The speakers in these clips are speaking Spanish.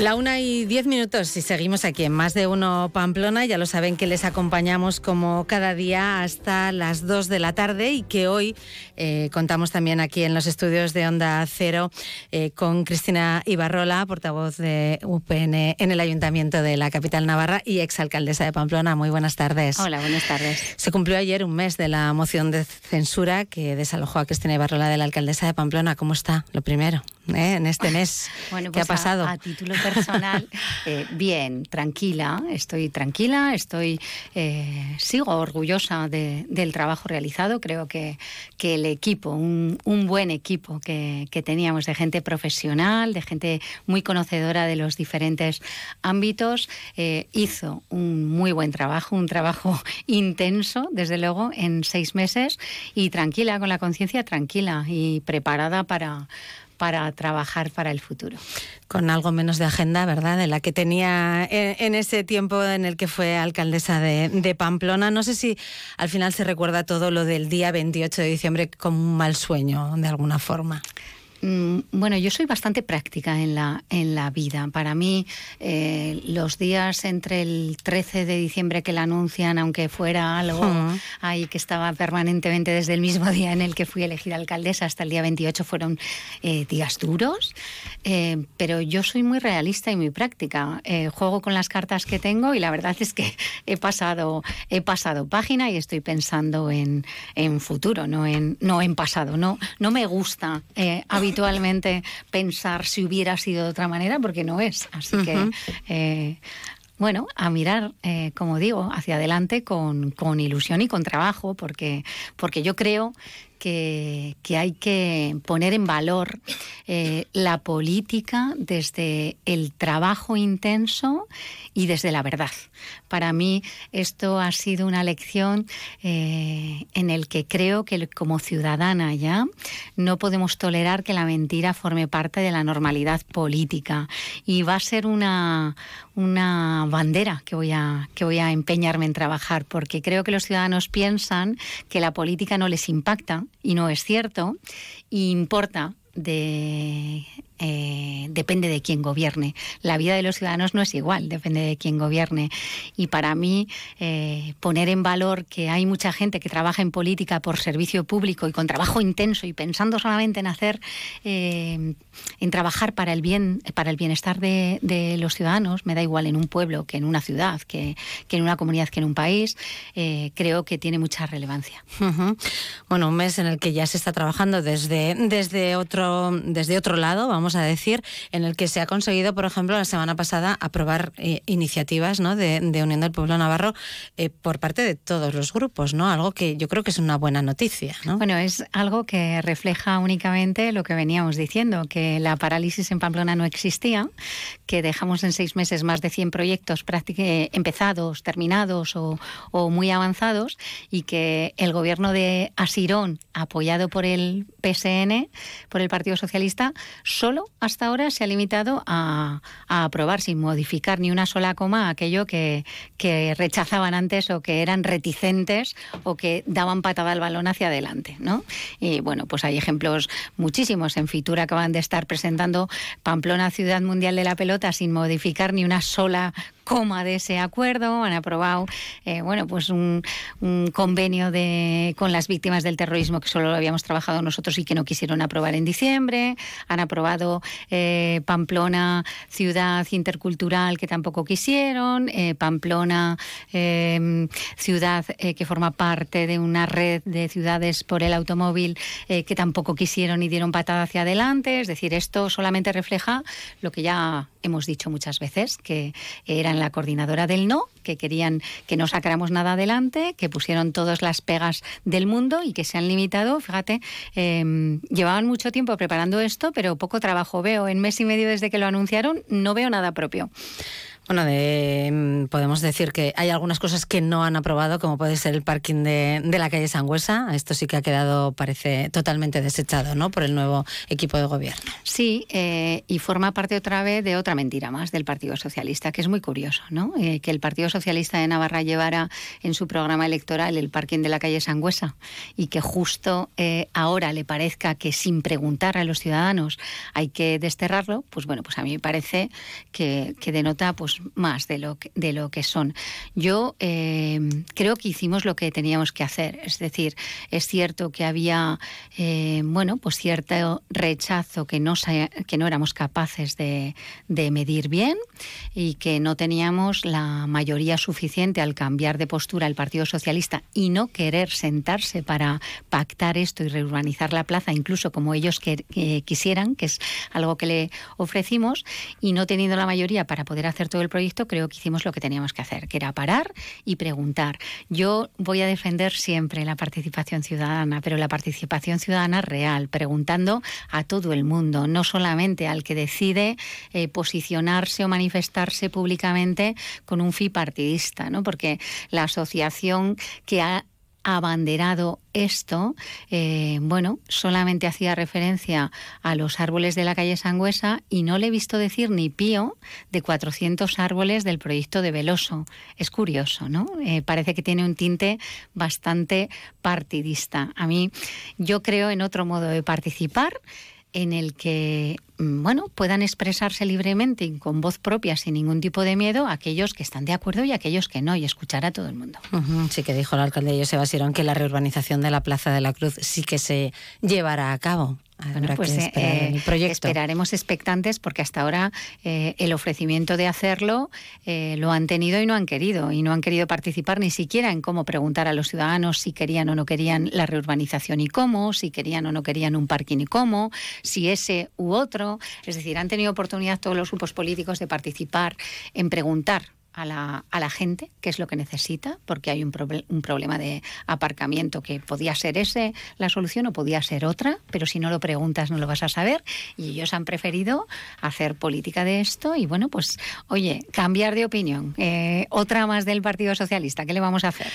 La una y diez minutos y seguimos aquí en Más de Uno Pamplona. Ya lo saben que les acompañamos como cada día hasta las dos de la tarde y que hoy eh, contamos también aquí en los estudios de Onda Cero eh, con Cristina Ibarrola, portavoz de UPN en el Ayuntamiento de la capital Navarra y exalcaldesa de Pamplona. Muy buenas tardes. Hola, buenas tardes. Se cumplió ayer un mes de la moción de censura que desalojó a Cristina Ibarrola de la alcaldesa de Pamplona. ¿Cómo está? Lo primero, ¿eh? en este mes. Bueno, ¿Qué ha pues pasado? A, a título personal, eh, bien, tranquila, estoy tranquila, estoy, eh, sigo orgullosa de- del trabajo realizado. Creo que, que el equipo, un, un buen equipo que, que teníamos de gente profesional, de gente muy conocedora de los diferentes ámbitos, eh, hizo un muy buen trabajo, un trabajo intenso, desde luego, en seis meses y tranquila, con la conciencia tranquila y preparada para para trabajar para el futuro. con algo menos de agenda, ¿verdad? De la que tenía en, ese tiempo en el que fue alcaldesa de, de Pamplona. No sé si al final se recuerda todo lo del día 28 de diciembre como un mal sueño, de alguna forma. Mm, Bueno, yo soy bastante práctica en la, en la vida. Para mí, eh, los días entre el 13 de diciembre que la anuncian, aunque fuera algo Ujú. ahí que estaba permanentemente desde el mismo día en el que fui elegida alcaldesa hasta el día 28, fueron eh, días duros. Eh, pero yo soy muy realista y muy práctica. Eh, juego con las cartas que tengo y la verdad es que he pasado, he pasado página y estoy pensando en, en futuro, no en, no en pasado. No, no me gusta eh, habitualmente pensar si hubiera sido de otra manera porque no es. Así que. eh, bueno, a mirar, eh, como digo, hacia adelante con, con ilusión y con trabajo, porque, porque yo creo que, hay que poner en valor eh, la política desde el trabajo intenso y desde la verdad. Para mí esto ha sido una lección eh, en el que creo que como ciudadana ya no podemos tolerar que la mentira forme parte de la normalidad política y va a ser una, una bandera que voy, a, que voy a empeñarme en trabajar porque creo que los ciudadanos piensan que la política no les impacta y no es cierto importa de eh, depende de quién gobierne. La vida de los ciudadanos no es igual, depende de quién gobierne. Y para mí, eh, poner en valor que hay mucha gente que trabaja en política por servicio público y con trabajo intenso y pensando solamente en hacer, eh, en trabajar para el bien, para el bienestar de, de los ciudadanos, me da igual en un pueblo que en una ciudad, que, que en una comunidad, que en un país, eh, creo que tiene mucha relevancia. Ujú. Bueno, un mes en el que ya se está trabajando desde, desde, otro, desde otro lado, vamos a decir, en el que se ha conseguido, por ejemplo, la semana pasada aprobar eh, iniciativas ¿no? de, de Unión del Pueblo Navarro eh, por parte de todos los grupos, ¿no? Algo que yo creo que es una buena noticia, ¿no? Bueno, es algo que refleja únicamente lo que veníamos diciendo, que la parálisis en Pamplona no existía, que dejamos en seis meses más de 100 proyectos prácticamente empezados, terminados o, o muy avanzados y que el gobierno de Asirón, apoyado por el PSN, por el Partido Socialista, solo hasta ahora se ha limitado a, aprobar sin modificar ni una sola coma aquello que, rechazaban antes o que eran reticentes o que daban patada al balón hacia adelante, ¿no? Y bueno, pues hay ejemplos muchísimos. En Fitur acaban de estar presentando Pamplona Ciudad Mundial de la Pelota sin modificar ni una sola coma de ese acuerdo, han aprobado eh, bueno pues un, convenio de, con las víctimas del terrorismo que solo lo habíamos trabajado nosotros y que no quisieron aprobar en diciembre, han aprobado eh, Pamplona ciudad intercultural que tampoco quisieron, eh, Pamplona ciudad que forma parte de una red de ciudades por el automóvil que tampoco quisieron y dieron patada hacia adelante, es decir, esto solamente refleja lo que ya hemos dicho muchas veces, que eran la coordinadora del no, que querían que no sacáramos nada adelante, que pusieron todas las pegas del mundo y que se han limitado, fíjate, eh, llevaban mucho tiempo preparando esto, pero poco trabajo veo. En mes y medio desde que lo anunciaron, no veo nada propio. Bueno, de, mm, podemos decir que hay algunas cosas que no han aprobado, como puede ser el parking de, de la calle Sangüesa. Esto sí que ha quedado, parece, totalmente desechado, ¿no? Por el nuevo equipo de gobierno. Sí, eh, y forma parte otra vez de otra mentira más del Partido Socialista, que es muy curioso, ¿no? Eh, que el Partido Socialista de Navarra llevara en su programa electoral el parking de la calle Sangüesa y que justo eh, ahora le parezca que sin preguntar a los ciudadanos hay que desterrarlo, pues bueno, pues a mí me parece que, que denota pues más de lo que, de lo que son. Yo eh, creo que hicimos lo que teníamos que hacer. Es decir, es cierto que había eh, bueno, pues cierto rechazo que no, que no éramos capaces de, de medir bien y que no teníamos la mayoría suficiente al cambiar de postura el Partido Socialista y no querer sentarse para pactar esto y reurbanizar la plaza, incluso como ellos que, quisieran, que es algo que le ofrecimos, y no teniendo la mayoría para poder hacer todo el proyecto, creo que hicimos lo que teníamos que hacer, que era parar y preguntar. Yo voy a defender siempre la participación ciudadana, pero la participación ciudadana real, preguntando a todo el mundo, no solamente al que decide eh, posicionarse o manifestarse públicamente con un fin partidista, ¿no? porque la asociación que ha abanderado esto, eh, bueno, solamente hacía referencia a los árboles de la calle Sangüesa y no le he visto decir ni pío de 400 árboles del proyecto de Veloso. Es curioso, ¿no? Eh, parece que tiene un tinte bastante partidista. A mí, yo creo en otro modo de participar en el que mm, bueno, puedan expresarse libremente y con voz propia, sin ningún tipo de miedo, aquellos que están de acuerdo y aquellos que no, y escuchar a todo el mundo. Sí que dijo el alcalde José Sirón que la reurbanización de la Plaza de la Cruz sí que se llevará a cabo. Bueno, pues eh, eh, esperaremos expectantes porque hasta ahora eh, el ofrecimiento de hacerlo lo han tenido y no han querido y no han querido participar ni siquiera en cómo preguntar a los ciudadanos si querían o no querían la reurbanización y cómo, si querían o no querían un parking y cómo, si ese u otro. Es decir, han tenido oportunidad todos los grupos políticos de participar en preguntar a la, a la, gente qué es lo que necesita, porque hay un, un, problema de aparcamiento que podía ser ese la solución o podía ser otra, pero si no lo preguntas no lo vas a saber. Y ellos han preferido hacer política de esto y bueno, pues oye, cambiar de opinión. Eh, otra más del Partido Socialista, ¿qué le vamos a hacer?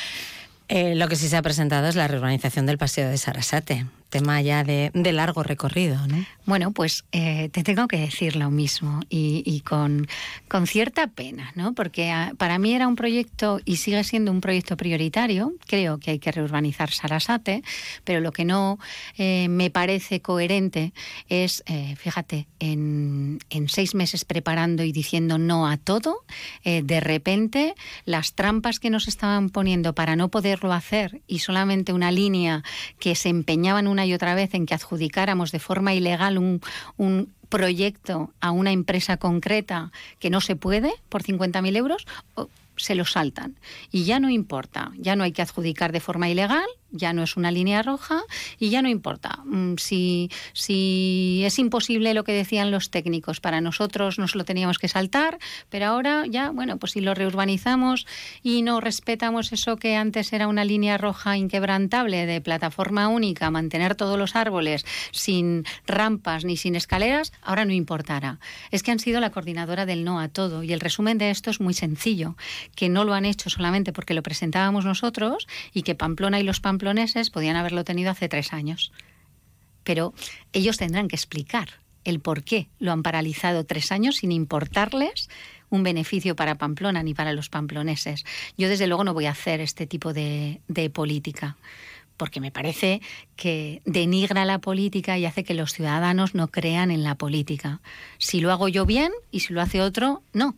Eh, lo que sí se ha presentado es la reurbanización del Paseo de Sarasate tema ya de, largo recorrido. ¿no? Bueno, pues eh, te tengo que decir lo mismo y, con, con, cierta pena, ¿no? porque ah, para mí era un proyecto y sigue siendo un proyecto prioritario. Creo que hay que reurbanizar Sarasate, pero lo que no eh, me parece coherente es, eh, fíjate, en, en, seis meses preparando y diciendo no a todo, de repente las trampas que nos estaban poniendo para no poderlo hacer y solamente una línea que se empeñaba en una y otra vez en que adjudicáramos de forma ilegal un, un proyecto a una empresa concreta que no se puede por 50.000 euros, se lo saltan. Y ya no importa, ya no hay que adjudicar de forma ilegal, ya no es una línea roja y ya no importa. Mm, si, si es imposible lo que decían los técnicos, para nosotros nos lo teníamos que saltar, pero ahora ya, bueno, pues si lo reurbanizamos y no respetamos eso que antes era una línea roja inquebrantable de plataforma única, mantener todos los árboles sin rampas ni sin escaleras, ahora no importará. Es que han sido la coordinadora del no a todo y el resumen de esto es muy sencillo, que no lo han hecho solamente porque lo presentábamos nosotros y que Pamplona y los Pamploneses podían haberlo tenido hace tres años. Pero ellos tendrán que explicar el por qué lo han paralizado tres años sin importarles un beneficio para Pamplona ni para los pamploneses. Yo desde luego no voy a hacer este tipo de, de política porque me parece que denigra la política y hace que los ciudadanos no crean en la política. Si lo hago yo bien y si lo hace otro, no.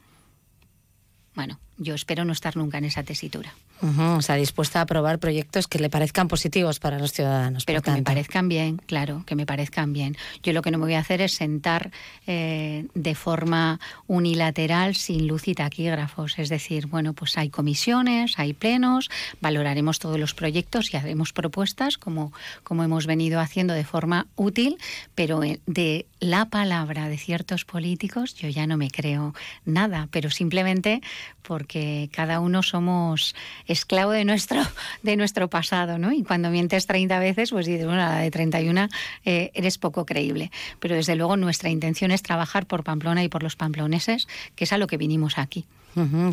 Bueno, yo espero no estar nunca en esa tesitura. o sea, dispuesta a aprobar proyectos que le parezcan positivos para los ciudadanos. Pero que me parezcan bien, claro, que me parezcan bien. Yo lo que no me voy a hacer es sentar eh, de forma unilateral sin luz y taquígrafos. Es decir, bueno, pues hay comisiones, hay plenos, valoraremos todos los proyectos y haremos propuestas como, como hemos venido haciendo de forma útil, pero eh, de la palabra de ciertos políticos yo ya no me creo nada, pero simplemente porque cada uno somos esclavo de nuestro, de nuestro pasado, ¿no? Y cuando mientes 30 veces, pues dices, bueno, la de 31 eh, eres poco creíble. Pero desde luego nuestra intención es trabajar por Pamplona y por los pamploneses, que es a lo que vinimos aquí.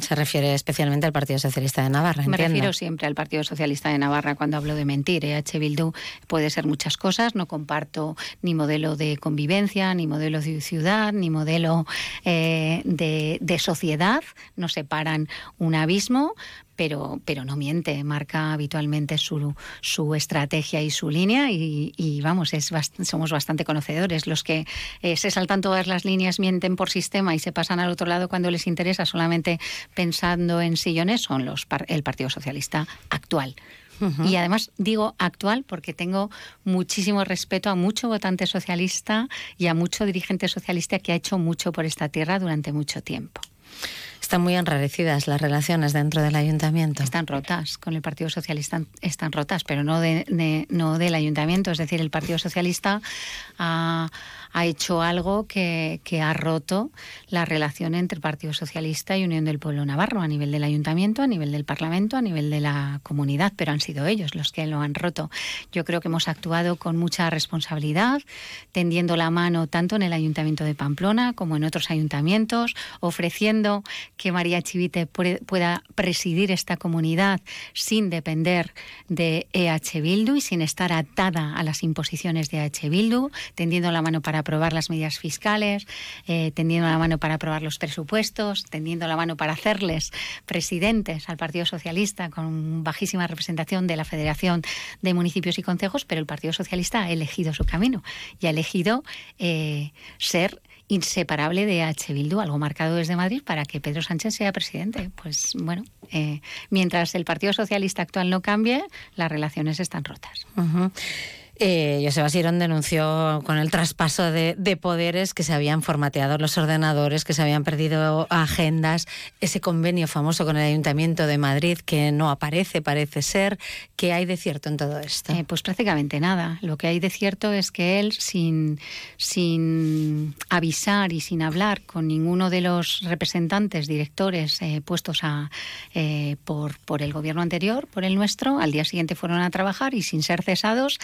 Se refiere especialmente al Partido Socialista de Navarra. Me refiero siempre al Partido Socialista de Navarra cuando hablo de mentir. EH Bildu puede ser muchas cosas. No comparto ni modelo de convivencia, ni modelo de ciudad, ni modelo eh, de, de sociedad. Nos separan un abismo pero, pero no miente, marca habitualmente su, su estrategia y su línea y, vamos, es somos bastante conocedores. Los que eh, se saltan todas las líneas, mienten por sistema y se pasan al otro lado cuando les interesa solamente pensando en sillones son los, el Partido Socialista actual. Y además digo actual porque tengo muchísimo respeto a mucho votante socialista y a mucho dirigente socialista que ha hecho mucho por esta tierra durante mucho tiempo. Están muy enrarecidas las relaciones dentro del ayuntamiento. Están rotas, con el Partido Socialista están rotas, pero no, de, no del ayuntamiento. Es decir, el Partido Socialista ha ha hecho algo que, ha roto la relación entre Partido Socialista y Unión del Pueblo Navarro a nivel del ayuntamiento, a nivel del Parlamento, a nivel de la comunidad, pero han sido ellos los que lo han roto. Yo creo que hemos actuado con mucha responsabilidad, tendiendo la mano tanto en el Ayuntamiento de Pamplona como en otros ayuntamientos, ofreciendo que María Chivite pueda presidir esta comunidad sin depender de EH Bildu y sin estar atada a las imposiciones de EH Bildu, tendiendo la mano para aprobar las medidas fiscales, eh, tendiendo la mano para aprobar los presupuestos, tendiendo la mano para hacerles presidentes al Partido Socialista con bajísima representación de la Federación de Municipios y Concejos, pero el Partido Socialista ha elegido su camino y ha elegido eh, ser inseparable de H. Bildu, algo marcado desde Madrid para que Pedro Sánchez sea presidente. Pues bueno, eh, mientras el Partido Socialista actual no cambie, las relaciones están rotas. Eh, Joseba Sirón denunció con el traspaso de, poderes que se habían formateado los ordenadores, que se habían perdido agendas, ese convenio famoso con el Ayuntamiento de Madrid que no aparece, parece ser. ¿Qué hay de cierto en todo esto? Eh, pues prácticamente nada. Lo que hay de cierto es que él, sin, sin avisar y sin hablar con ninguno de los representantes, directores eh, puestos a, eh, por, por el gobierno anterior, por el nuestro, al día siguiente fueron a trabajar y sin ser cesados,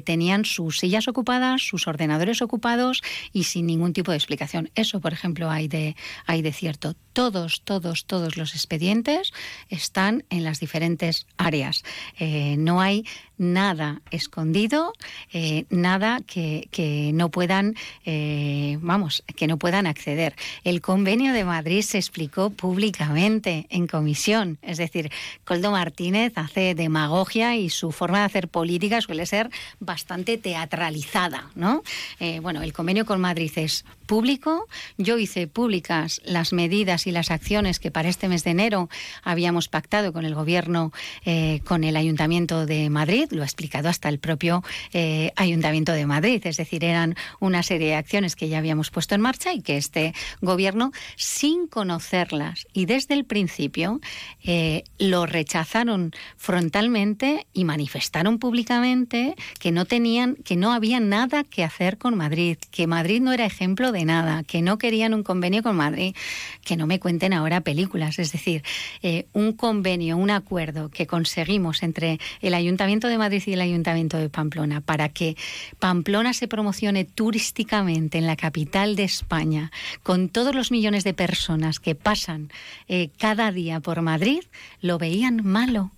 tenían sus sillas ocupadas, sus ordenadores ocupados y sin ningún tipo de explicación. Eso, por ejemplo, hay de, hay de cierto. Todos, todos, todos los expedientes están en las diferentes áreas. Eh, no hay nada escondido, eh, nada que, no puedan, eh, vamos, que no puedan acceder. El convenio de Madrid se explicó públicamente en comisión, es decir, Coldo Martínez hace demagogia y su forma de hacer política suele ser bastante teatralizada, ¿no? Eh, bueno, el convenio con Madrid es público. Yo hice públicas las medidas y las acciones que para este mes de enero habíamos pactado con el Gobierno, eh, con el Ayuntamiento de Madrid. Lo ha explicado hasta el propio eh, Ayuntamiento de Madrid. Es decir, eran una serie de acciones que ya habíamos puesto en marcha y que este Gobierno, sin conocerlas y desde el principio, eh, lo rechazaron frontalmente y manifestaron públicamente que no tenían, que no había nada que hacer con Madrid, que Madrid no era ejemplo de nada, que no querían un convenio con Madrid, que no me cuenten ahora películas. Es decir, eh, un convenio, un acuerdo que conseguimos entre el Ayuntamiento de Madrid y el Ayuntamiento de Pamplona para que Pamplona se promocione turísticamente en la capital de España, con todos los millones de personas que pasan eh, cada día por Madrid, lo veían malo.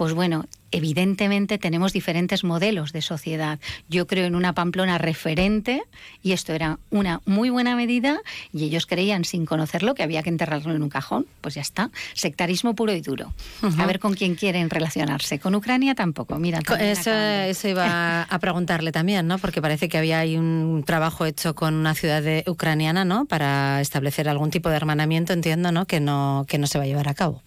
Pues bueno, evidentemente tenemos diferentes modelos de sociedad. Yo creo en una Pamplona referente y esto era una muy buena medida y ellos creían sin conocerlo que había que enterrarlo en un cajón. Pues ya está. Sectarismo puro y duro. A ver con quién quieren relacionarse. Con Ucrania tampoco. Mira, eso, eso, iba a preguntarle también, ¿no? Porque parece que había ahí un trabajo hecho con una ciudad ucraniana, ¿no? Para establecer algún tipo de hermanamiento, entiendo, ¿no? Que no que no se va a llevar a cabo.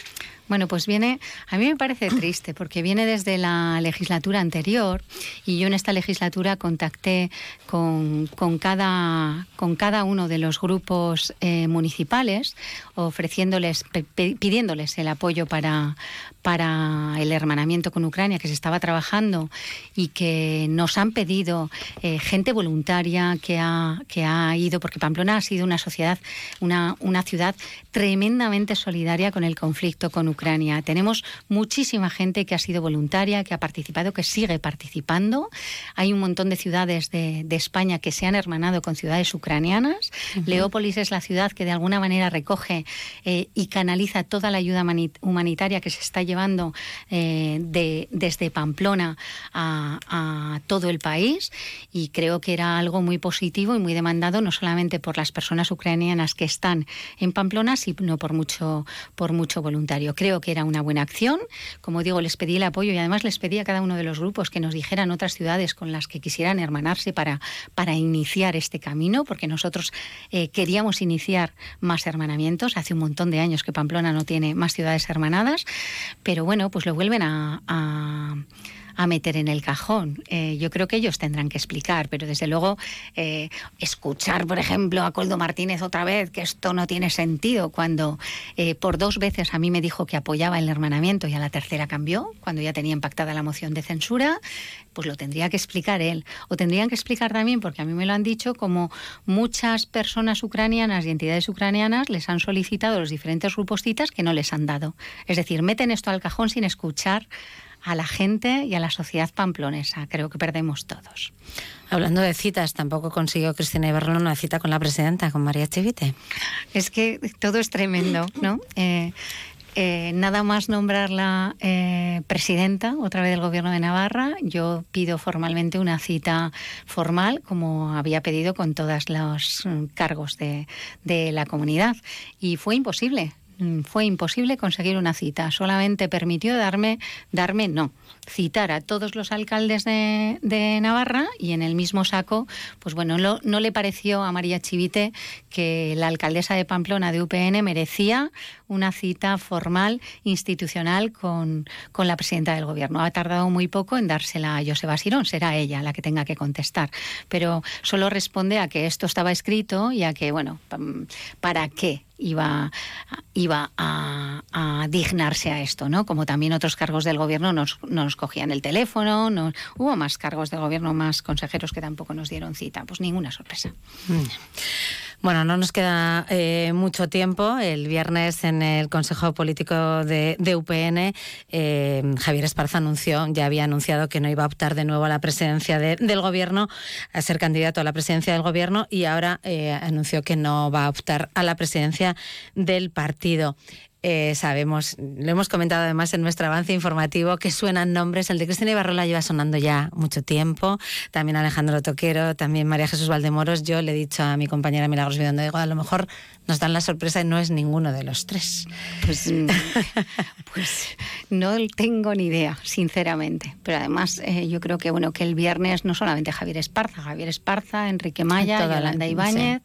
Bueno, pues viene, a mí me parece triste porque viene desde la legislatura anterior y yo en esta legislatura contacté con, cada, con cada uno de los grupos eh, municipales ofreciéndoles, pidiéndoles el apoyo para, para el hermanamiento con Ucrania que se estaba trabajando y que nos han pedido eh, gente voluntaria que ha, que ha ido, porque Pamplona ha sido una sociedad, una, una ciudad tremendamente solidaria con el conflicto con Ucrania Ucrania. Tenemos muchísima gente que ha sido voluntaria, que ha participado, que sigue participando. Hay un montón de ciudades de, España que se han hermanado con ciudades ucranianas. Leópolis es la ciudad que de alguna manera recoge eh, y canaliza toda la ayuda humanitaria que se está llevando eh, de, desde Pamplona a, a todo el país. Y creo que era algo muy positivo y muy demandado, no solamente por las personas ucranianas que están en Pamplona, sino por mucho, por mucho voluntario. Creo que era una buena acción. Como digo, les pedí el apoyo y además les pedí a cada uno de los grupos que nos dijeran otras ciudades con las que quisieran hermanarse para, para iniciar este camino, porque nosotros eh, queríamos iniciar más hermanamientos. Hace un montón de años que Pamplona no tiene más ciudades hermanadas, pero bueno, pues lo vuelven a a meter en el cajón. Eh, yo creo que ellos tendrán que explicar, pero desde luego eh, escuchar, por ejemplo, a Coldo Martínez otra vez, que esto no tiene sentido, cuando eh, por dos veces a mí me dijo que apoyaba el hermanamiento y a la tercera cambió, cuando ya tenía impactada la moción de censura, pues lo tendría que explicar él. O tendrían que explicar también, porque a mí me lo han dicho, como muchas personas ucranianas y entidades ucranianas les han solicitado los diferentes grupos citas que no les han dado. Es decir, meten esto al cajón sin escuchar a la gente y a la sociedad pamplonesa. Creo que perdemos todos. Hablando de citas, tampoco consiguió Cristina Ibarrola una cita con la presidenta, con María Chivite. Es que todo es tremendo, ¿no? Eh, eh, nada más nombrarla eh, presidenta otra vez del Gobierno de Navarra, yo pido formalmente una cita formal, como había pedido con todos los mm, cargos de, de la comunidad. Y fue imposible. Mm, fue imposible conseguir una cita. Solamente permitió darme, darme no, citar a todos los alcaldes de, Navarra y en el mismo saco, pues bueno, no le pareció a María Chivite que la alcaldesa de Pamplona de UPN merecía una cita formal, institucional, con, con la presidenta del gobierno. Ha tardado muy poco en dársela a Joseba Sirón, será ella la que tenga que contestar. Pero solo responde a que esto estaba escrito y a que, bueno, ¿para qué? Iba, iba a, dignarse a esto, ¿no? Como también otros cargos del gobierno nos, nos cogían el teléfono, hubo más cargos del gobierno, más consejeros que tampoco nos dieron cita, pues ninguna sorpresa. Mm. Bueno, no nos queda eh, mucho tiempo. El viernes en el Consejo Político de, UPN, eh, Javier Esparza anunció, ya había anunciado que no iba a optar de nuevo a la presidencia del gobierno, a ser candidato a la presidencia del gobierno y ahora eh, anunció que no va a optar a la presidencia del partido. Eh, sabemos, lo hemos comentado además en nuestro avance informativo, que suenan nombres. El de Cristina Ibarrola lleva sonando ya mucho tiempo. También Alejandro Toquero, también María Jesús Valdemoros. Yo le he dicho a mi compañera Milagros Vidondo, digo, a lo mejor nos dan la sorpresa y no es ninguno de los tres. Pues, pues no tengo ni idea, sinceramente. Pero además eh, yo creo que bueno que el viernes no solamente Javier Esparza, Javier Esparza, Enrique Maya, Yolanda Ibáñez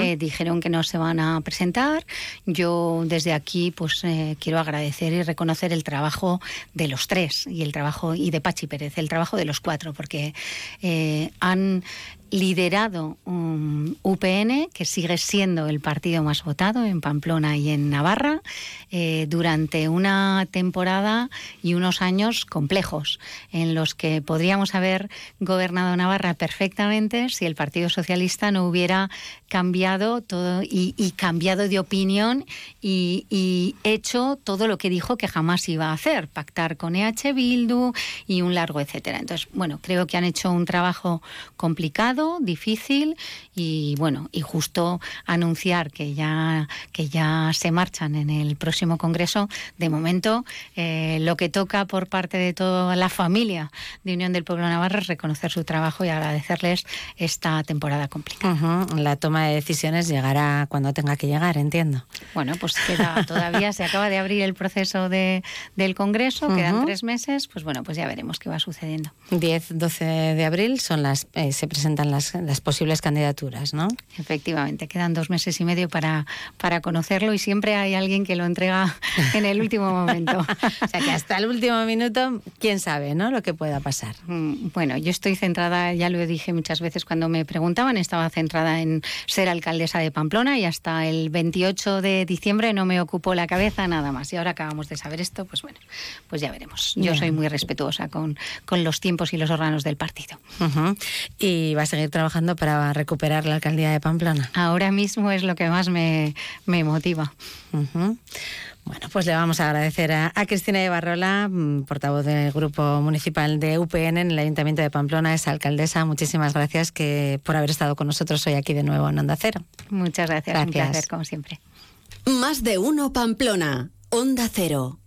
eh, dijeron que no se van a presentar. Yo desde aquí pues eh, quiero agradecer y reconocer el trabajo de los tres y el trabajo y de Pachi Pérez, el trabajo de los cuatro, porque eh, han liderado un UPN, que sigue siendo el partido más votado en Pamplona y en Navarra, eh, durante una temporada y unos años complejos, en los que podríamos haber gobernado Navarra perfectamente si el Partido Socialista no hubiera cambiado todo y, cambiado de opinión y, y, hecho todo lo que dijo que jamás iba a hacer, pactar con EH Bildu y un largo etcétera. Entonces, bueno, creo que han hecho un trabajo complicado difícil y bueno, y justo anunciar que ya, que ya se marchan en el próximo Congreso, de momento eh, lo que toca por parte de toda la familia de Unión del Pueblo Navarra es reconocer su trabajo y agradecerles esta temporada complicada. La toma de decisiones llegará cuando tenga que llegar, entiendo. Bueno, pues queda todavía, se acaba de abrir el proceso de, del Congreso, quedan tres meses, pues bueno, pues ya veremos qué va sucediendo. 10, 12 de abril son las, eh, se presentan las, posibles candidaturas, ¿no? Efectivamente, quedan dos meses y medio para, para conocerlo y siempre hay alguien que lo entrega en el último momento. o sea que hasta el último minuto, quién sabe, ¿no? Lo que pueda pasar. Mm, bueno, yo estoy centrada, ya lo dije muchas veces cuando me preguntaban, estaba centrada en ser alcaldesa de Pamplona y hasta el 28 de diciembre no me ocupó la cabeza nada más. Y ahora acabamos de saber esto, pues bueno, pues ya veremos. Yo soy muy respetuosa con, con los tiempos y los órganos del partido. Y va a seguir seguir trabajando para recuperar la alcaldía de Pamplona. Ahora mismo es lo que más me, motiva. Bueno, pues le vamos a agradecer a, Cristina de Barrola, mm, portavoz del Grupo Municipal de UPN en el Ayuntamiento de Pamplona, es alcaldesa. Muchísimas gracias que, por haber estado con nosotros hoy aquí de nuevo en Onda Cero. Muchas gracias, gracias. un placer, como siempre. Más de uno Pamplona, Onda Cero.